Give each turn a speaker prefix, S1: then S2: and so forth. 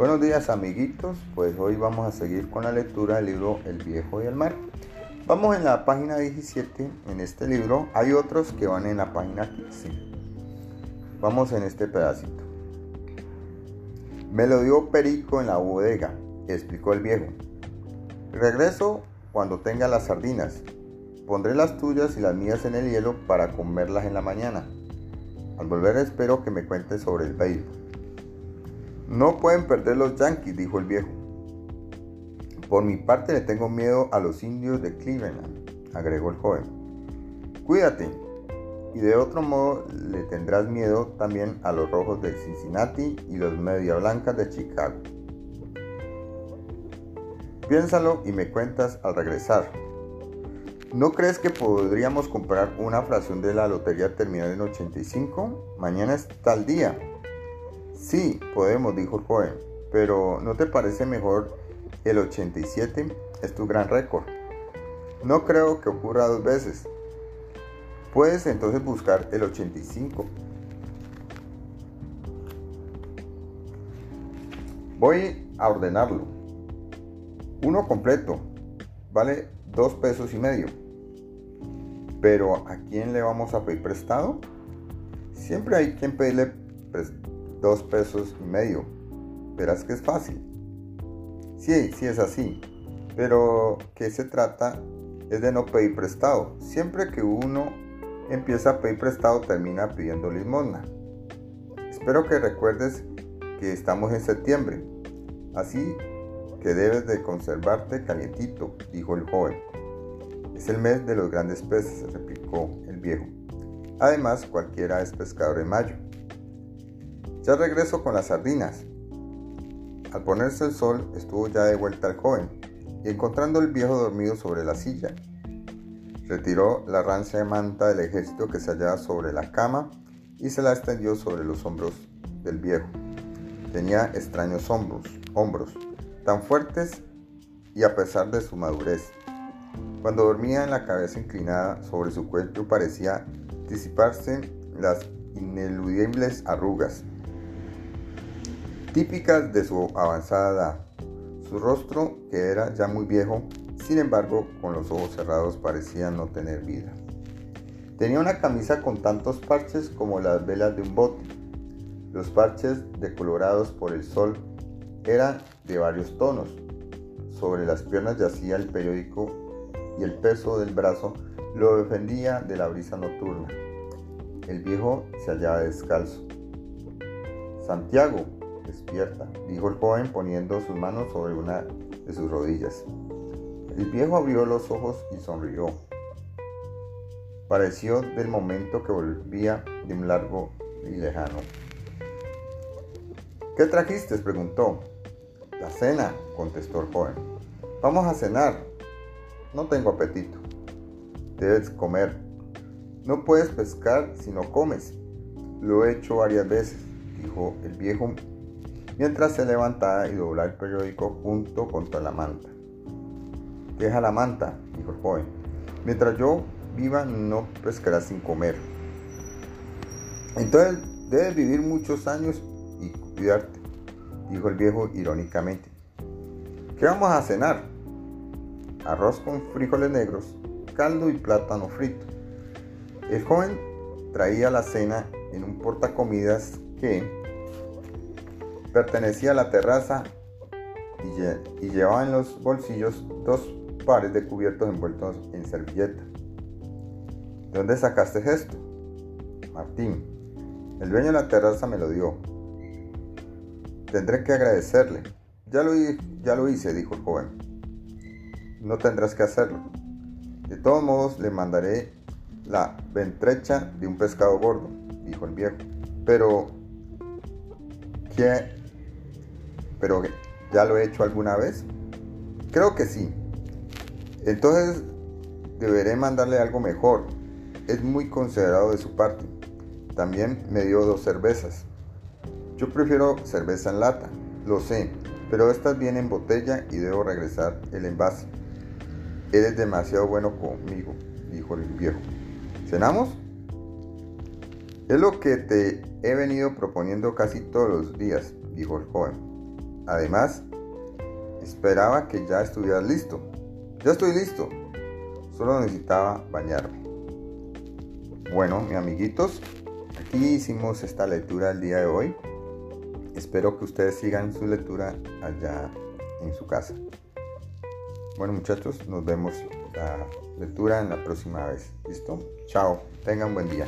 S1: Buenos días amiguitos, pues hoy vamos a seguir con la lectura del libro El viejo y el mar. Vamos en la página 17, en este libro hay otros que van en la página 15. Vamos en este pedacito. Me lo dio Perico en la bodega, explicó el viejo. Regreso cuando tenga las sardinas. Pondré las tuyas y las mías en el hielo para comerlas en la mañana. Al volver espero que me cuentes sobre el baile. No pueden perder los yankees, dijo el viejo. Por mi parte le tengo miedo a los indios de Cleveland, agregó el joven. Cuídate. Y de otro modo le tendrás miedo también a los rojos de Cincinnati y los media blancas de Chicago. Piénsalo y me cuentas al regresar. ¿No crees que podríamos comprar una fracción de la lotería terminal en 85? Mañana es tal día. Sí, podemos, dijo el joven, pero ¿no te parece mejor el 87? Es tu gran récord. No creo que ocurra dos veces. Puedes entonces buscar el 85. Voy a ordenarlo. Uno completo. Vale dos pesos y medio. Pero ¿a quién le vamos a pedir prestado? Siempre hay quien pedirle dos pesos y medio. Verás que es fácil. Sí, sí es así. Pero ¿qué se trata? Es de no pedir prestado. Siempre que uno empieza a pedir prestado termina pidiendo limosna. Espero que recuerdes que estamos en septiembre. Así que debes de conservarte calientito, dijo el joven. Es el mes de los grandes peces, replicó el viejo. Además, cualquiera es pescador en mayo. Ya regreso con las sardinas. Al ponerse el sol, estuvo ya de vuelta el joven, y encontrando al viejo dormido sobre la silla, retiró la rancia manta del ejército que se hallaba sobre la cama y se la extendió sobre los hombros del viejo. Tenía extraños hombros, hombros, tan fuertes y a pesar de su madurez. Cuando dormía en la cabeza inclinada sobre su cuello parecía disiparse las ineludibles arrugas típicas de su avanzada edad. Su rostro, que era ya muy viejo, sin embargo, con los ojos cerrados parecía no tener vida. Tenía una camisa con tantos parches como las velas de un bote. Los parches, decolorados por el sol, eran de varios tonos. Sobre las piernas yacía el periódico y el peso del brazo lo defendía de la brisa nocturna. El viejo se hallaba descalzo. Santiago, despierta, dijo el joven poniendo sus manos sobre una de sus rodillas. El viejo abrió los ojos y sonrió. Pareció del momento que volvía de un largo y lejano. ¿Qué trajiste? preguntó. La cena, contestó el joven. Vamos a cenar. No tengo apetito. Debes comer. No puedes pescar si no comes. Lo he hecho varias veces, dijo el viejo mientras se levantaba y doblaba el periódico junto contra la manta. Deja la manta, dijo el joven. Mientras yo viva no pescarás sin comer. Entonces debes vivir muchos años y cuidarte, dijo el viejo irónicamente. ¿Qué vamos a cenar? Arroz con frijoles negros, caldo y plátano frito. El joven traía la cena en un portacomidas que, Pertenecía a la terraza y, llevaba en los bolsillos dos pares de cubiertos envueltos en servilleta. ¿De dónde sacaste esto? Martín. El dueño de la terraza me lo dio. Tendré que agradecerle. Ya lo, ya lo hice, dijo el joven. No tendrás que hacerlo. De todos modos, le mandaré la ventrecha de un pescado gordo, dijo el viejo. Pero, ¿qué pero ¿ya lo he hecho alguna vez? Creo que sí. Entonces deberé mandarle algo mejor. Es muy considerado de su parte. También me dio dos cervezas. Yo prefiero cerveza en lata, lo sé, pero estas vienen en botella y debo regresar el envase. Eres demasiado bueno conmigo, dijo el viejo. ¿Cenamos? Es lo que te he venido proponiendo casi todos los días, dijo el joven. Además, esperaba que ya estuvieras listo. Ya estoy listo. Solo necesitaba bañarme. Bueno, mis amiguitos, aquí hicimos esta lectura el día de hoy. Espero que ustedes sigan su lectura allá en su casa. Bueno muchachos, nos vemos la lectura en la próxima vez. ¿Listo? Chao, tengan buen día.